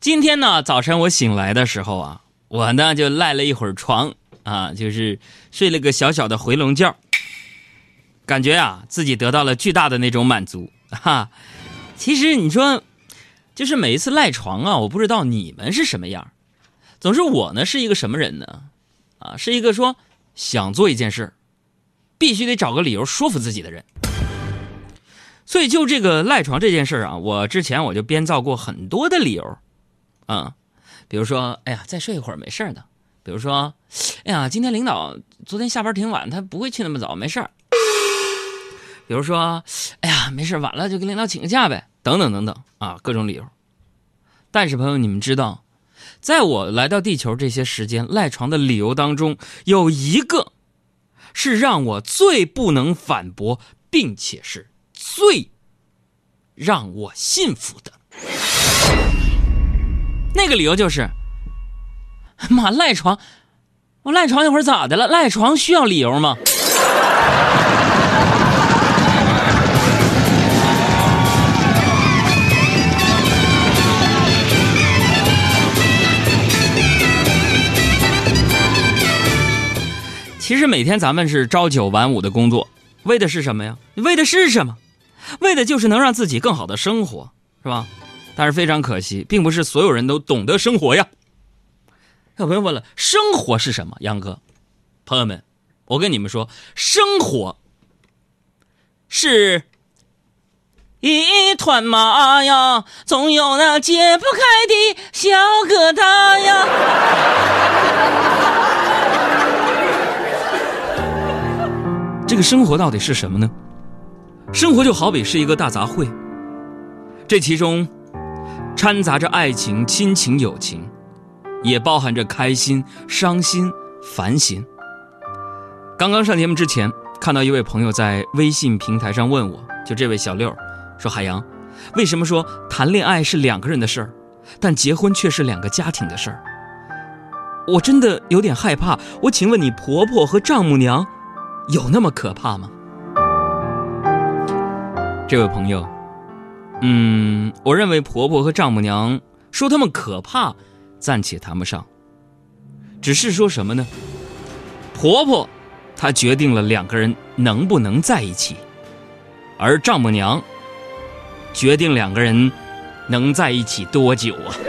今天呢，早晨我醒来的时候啊，我呢就赖了一会儿床啊，就是睡了个小小的回笼觉，感觉啊自己得到了巨大的那种满足哈。其实你说，就是每一次赖床啊，我不知道你们是什么样总之我呢是一个什么人呢？啊，是一个说想做一件事必须得找个理由说服自己的人。所以就这个赖床这件事啊，我之前我就编造过很多的理由，啊，比如说，哎呀，再睡一会儿没事的；比如说，哎呀，今天领导昨天下班挺晚，他不会去那么早，没事儿；比如说，哎呀，没事晚了就跟领导请个假呗，等等等等啊，各种理由。但是朋友，你们知道，在我来到地球这些时间赖床的理由当中，有一个是让我最不能反驳，并且是。最让我信服的那个理由就是：妈赖床，我赖床一会儿咋的了？赖床需要理由吗？其实每天咱们是朝九晚五的工作，为的是什么呀？为的是什么？为的就是能让自己更好的生活，是吧？但是非常可惜，并不是所有人都懂得生活呀。有朋友问了，生活是什么？杨哥，朋友们，我跟你们说，生活是一团麻呀，总有那解不开的小疙瘩呀。这个生活到底是什么呢？生活就好比是一个大杂烩，这其中掺杂着爱情、亲情、友情，也包含着开心、伤心、烦心。刚刚上节目之前，看到一位朋友在微信平台上问我，就这位小六说：“海洋，为什么说谈恋爱是两个人的事儿，但结婚却是两个家庭的事儿？”我真的有点害怕。我请问你，婆婆和丈母娘有那么可怕吗？这位朋友，嗯，我认为婆婆和丈母娘说他们可怕，暂且谈不上。只是说什么呢？婆婆她决定了两个人能不能在一起，而丈母娘决定两个人能在一起多久啊？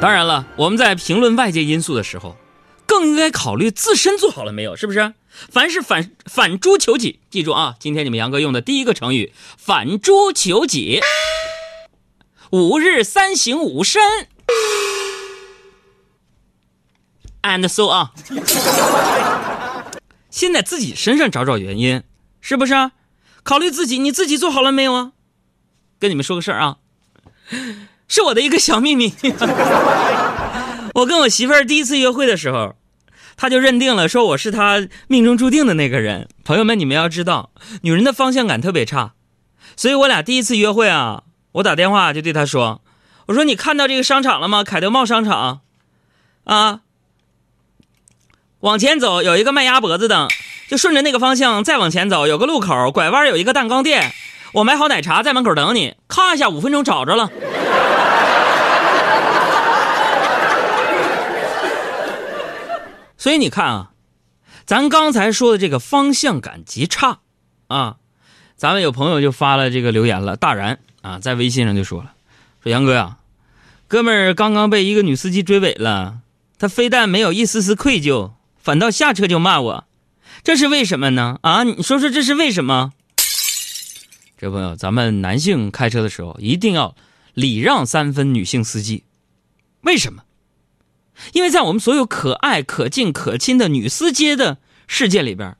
当然了，我们在评论外界因素的时候。更应该考虑自身做好了没有，是不是？凡是反反诸求己，记住啊！今天你们杨哥用的第一个成语“反诸求己”，五日三省吾身，and so 啊，先在自己身上找找原因，是不是？考虑自己，你自己做好了没有啊？跟你们说个事儿啊，是我的一个小秘密。我跟我媳妇儿第一次约会的时候。他就认定了，说我是他命中注定的那个人。朋友们，你们要知道，女人的方向感特别差，所以我俩第一次约会啊，我打电话就对他说：“我说你看到这个商场了吗？凯德茂商场，啊，往前走有一个卖鸭脖子的，就顺着那个方向再往前走，有个路口拐弯有一个蛋糕店，我买好奶茶在门口等你，咔一下五分钟找着了。”所以你看啊，咱刚才说的这个方向感极差，啊，咱们有朋友就发了这个留言了，大然啊，在微信上就说了，说杨哥呀，哥们儿刚刚被一个女司机追尾了，他非但没有一丝丝愧疚，反倒下车就骂我，这是为什么呢？啊，你说说这是为什么？这朋友，咱们男性开车的时候一定要礼让三分女性司机，为什么？因为在我们所有可爱、可敬、可亲的女司机的世界里边，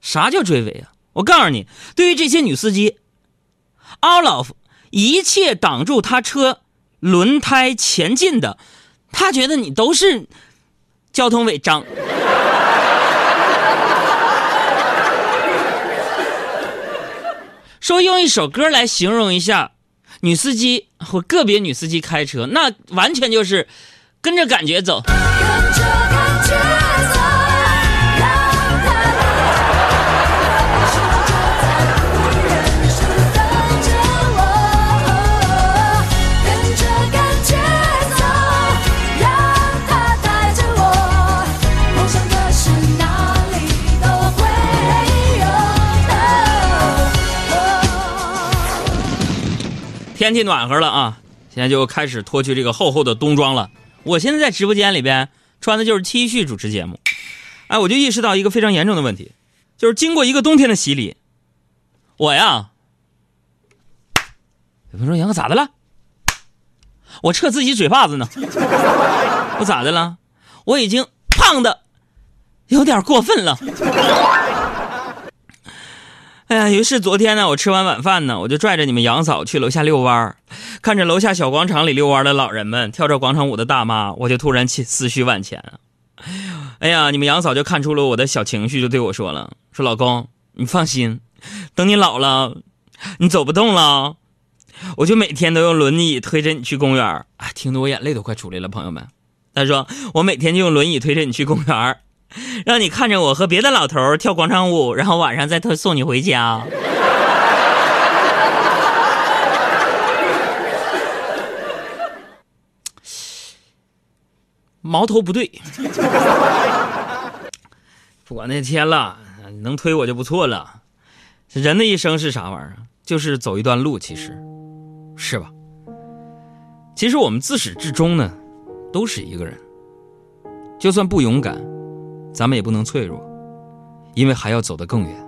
啥叫追尾啊？我告诉你，对于这些女司机，all of 一切挡住他车轮胎前进的，他觉得你都是交通违章。说用一首歌来形容一下女司机或个别女司机开车，那完全就是。跟着感觉走，跟着感觉走，让带着我，等着我。跟着感觉走，让带着我，梦想的事哪里都会有。天气暖和了啊，现在就开始脱去这个厚厚的冬装了。我现在在直播间里边穿的就是 T 恤主持节目，哎，我就意识到一个非常严重的问题，就是经过一个冬天的洗礼，我呀，有人说杨哥咋的了？我撤自己嘴巴子呢，我咋的了？我已经胖的有点过分了。哎呀，于是昨天呢，我吃完晚饭呢，我就拽着你们杨嫂去楼下遛弯儿，看着楼下小广场里遛弯的老人们，跳着广场舞的大妈，我就突然气思绪万千啊！哎呀，你们杨嫂就看出了我的小情绪，就对我说了：“说老公，你放心，等你老了，你走不动了，我就每天都用轮椅推着你去公园儿。”哎，听得我眼泪都快出来了，朋友们。他说：“我每天就用轮椅推着你去公园儿。” 让你看着我和别的老头跳广场舞，然后晚上再送送你回家。矛头不对，不管那天了，能推我就不错了。人的一生是啥玩意儿？就是走一段路，其实是吧？其实我们自始至终呢，都是一个人，就算不勇敢。咱们也不能脆弱，因为还要走得更远。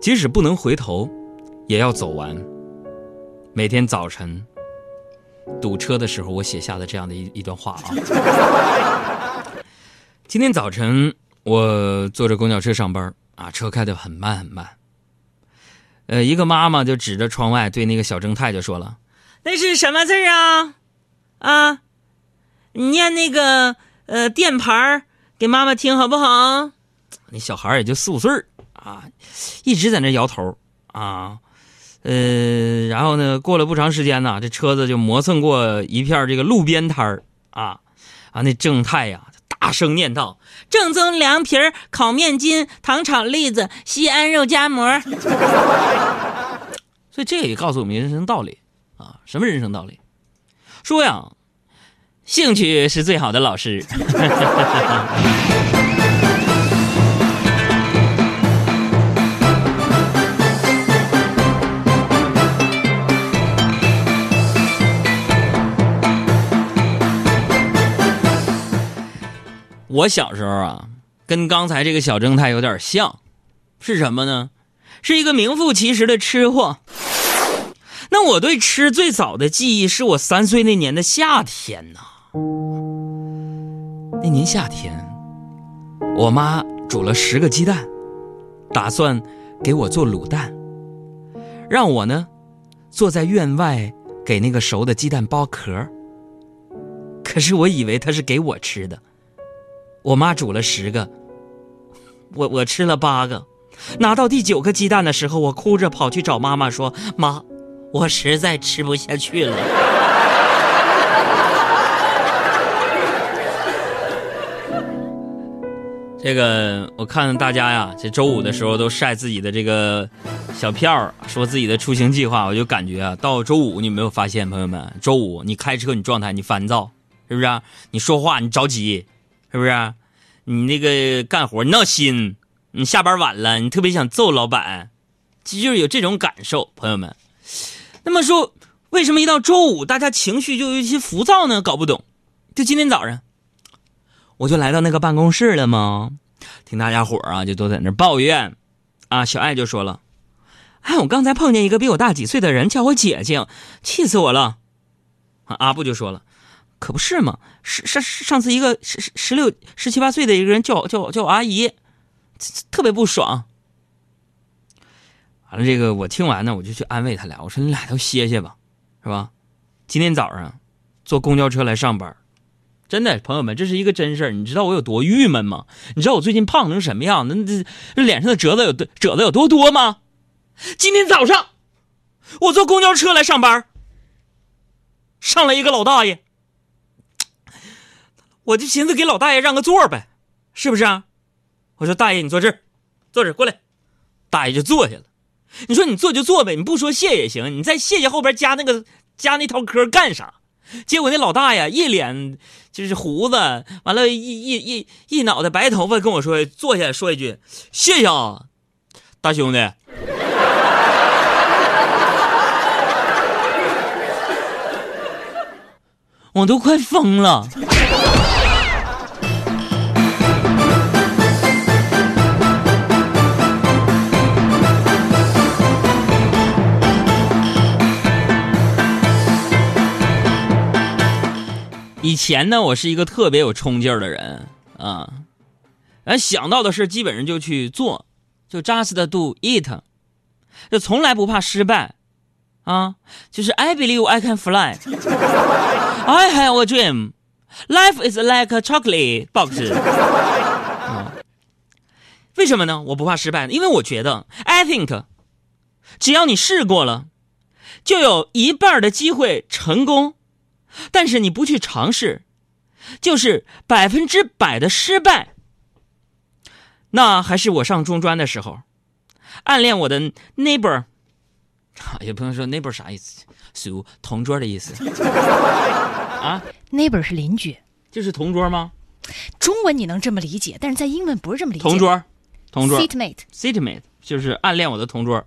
即使不能回头，也要走完。每天早晨堵车的时候，我写下的这样的一一段话啊。今天早晨我坐着公交车上班啊，车开得很慢很慢。呃，一个妈妈就指着窗外对那个小正太就说了：“那是什么字啊？啊，你念那个呃店牌儿。”给妈妈听好不好？那小孩也就四五岁啊，一直在那摇头啊，呃，然后呢，过了不长时间呢，这车子就磨蹭过一片这个路边摊儿啊啊，那正太呀，大声念道：“正宗凉皮儿、烤面筋、糖炒栗子、西安肉夹馍。”所以这也告诉我们人生道理啊，什么人生道理？说呀。兴趣是最好的老师。我小时候啊，跟刚才这个小正太有点像，是什么呢？是一个名副其实的吃货。那我对吃最早的记忆，是我三岁那年的夏天呐。那年夏天，我妈煮了十个鸡蛋，打算给我做卤蛋，让我呢坐在院外给那个熟的鸡蛋剥壳。可是我以为她是给我吃的，我妈煮了十个，我我吃了八个，拿到第九个鸡蛋的时候，我哭着跑去找妈妈说：“妈，我实在吃不下去了。”这个我看大家呀，这周五的时候都晒自己的这个小票，说自己的出行计划，我就感觉啊，到周五你没有发现，朋友们，周五你开车你状态你烦躁，是不是？你说话你着急，是不是？你那个干活你闹心，你下班晚了你特别想揍老板，就是有这种感受，朋友们。那么说，为什么一到周五大家情绪就有一些浮躁呢？搞不懂。就今天早上。我就来到那个办公室了吗？听大家伙啊，就都在那抱怨，啊，小爱就说了：“哎，我刚才碰见一个比我大几岁的人叫我姐姐，气死我了。”阿布就说了：“可不是嘛，上上上次一个十十十六十七八岁的一个人叫叫叫我阿姨，特别不爽。”完了，这个我听完呢，我就去安慰他俩，我说：“你俩都歇歇吧，是吧？今天早上坐公交车来上班。”真的，朋友们，这是一个真事儿。你知道我有多郁闷吗？你知道我最近胖成什么样？那这脸上的褶子有多褶子有多多吗？今天早上我坐公交车来上班，上来一个老大爷，我就寻思给老大爷让个座呗，是不是啊？我说大爷，你坐这儿，坐这儿过来，大爷就坐下了。你说你坐就坐呗，你不说谢也行。你在谢谢后边加那个加那套嗑干啥？结果那老大爷一脸就是胡子完了一一一一脑袋白头发跟我说坐下说一句谢谢啊大兄弟。我都快疯了。以前呢，我是一个特别有冲劲儿的人啊，哎，想到的事基本上就去做，就 just do it，就从来不怕失败，啊，就是 I believe I can fly，I have a dream，life is like a chocolate box，啊，为什么呢？我不怕失败，因为我觉得 I think，只要你试过了，就有一半的机会成功。但是你不去尝试，就是百分之百的失败。那还是我上中专的时候，暗恋我的 neighbor，有朋友说 neighbor 啥意思，属同桌的意思。啊，neighbor 是邻居，就是同桌吗？中文你能这么理解，但是在英文不是这么理解。同桌，同桌，seatmate，seatmate 就是暗恋我的同桌。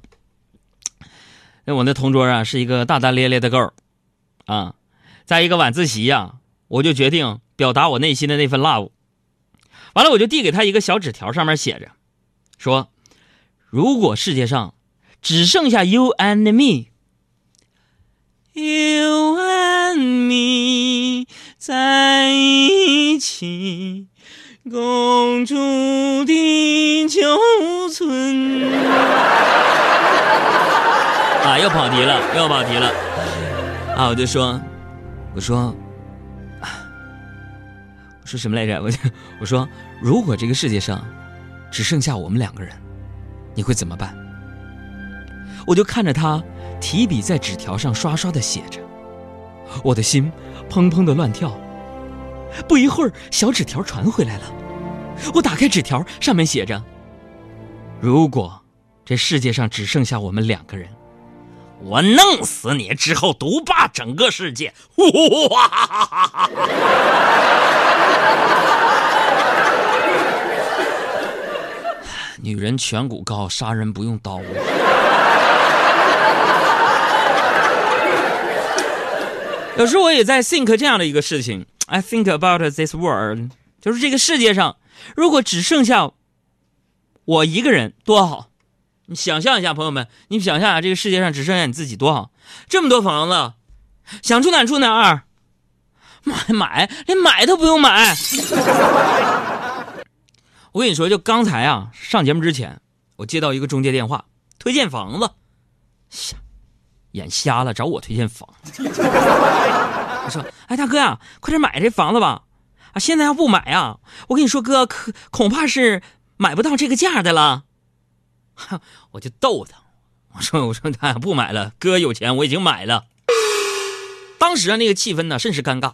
那我那同桌啊，是一个大大咧咧的 girl，啊。在一个晚自习呀，我就决定表达我内心的那份 love。完了，我就递给他一个小纸条，上面写着：“说，如果世界上只剩下 you and me，you and me 在一起，共筑地球村。”啊，又跑题了，又跑题了。啊，我就说。我说，我说什么来着？我我说，如果这个世界上只剩下我们两个人，你会怎么办？我就看着他提笔在纸条上刷刷的写着，我的心砰砰的乱跳。不一会儿，小纸条传回来了。我打开纸条，上面写着：“如果这世界上只剩下我们两个人。”我弄死你之后，独霸整个世界！哇！女人颧骨高，杀人不用刀。有时我也在 think 这样的一个事情，I think about this world，就是这个世界上，如果只剩下我一个人，多好。你想象一下，朋友们，你想象一下，这个世界上只剩下你自己多好，这么多房子，想住哪住哪儿，买买，连买都不用买。我跟你说，就刚才啊，上节目之前，我接到一个中介电话，推荐房子，瞎，眼瞎了，找我推荐房。我说，哎，大哥呀，快点买这房子吧，啊，现在要不买啊，我跟你说，哥可恐怕是买不到这个价的了。哼 我就逗他，我说：“我说他不买了，哥有钱，我已经买了。”当时啊，那个气氛呢，甚是尴尬，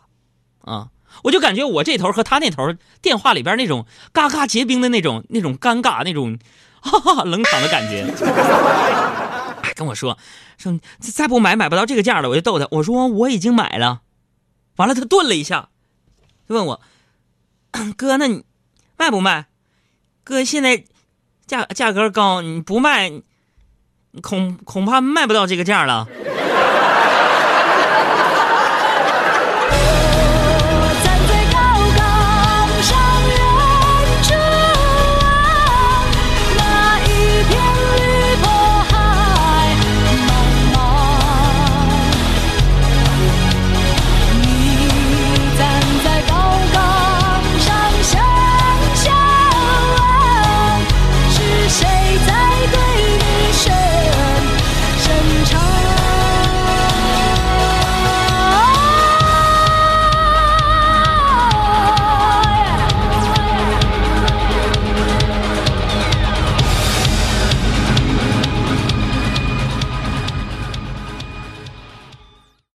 啊，我就感觉我这头和他那头电话里边那种嘎嘎结冰的那种那种尴尬那种哈哈冷场的感觉。哎，跟我说说再不买买不到这个价了，我就逗他，我说我已经买了。完了，他顿了一下，就问我：“ 哥，那你卖不卖？哥现在。”价价格高，你不卖，恐恐怕卖不到这个价了。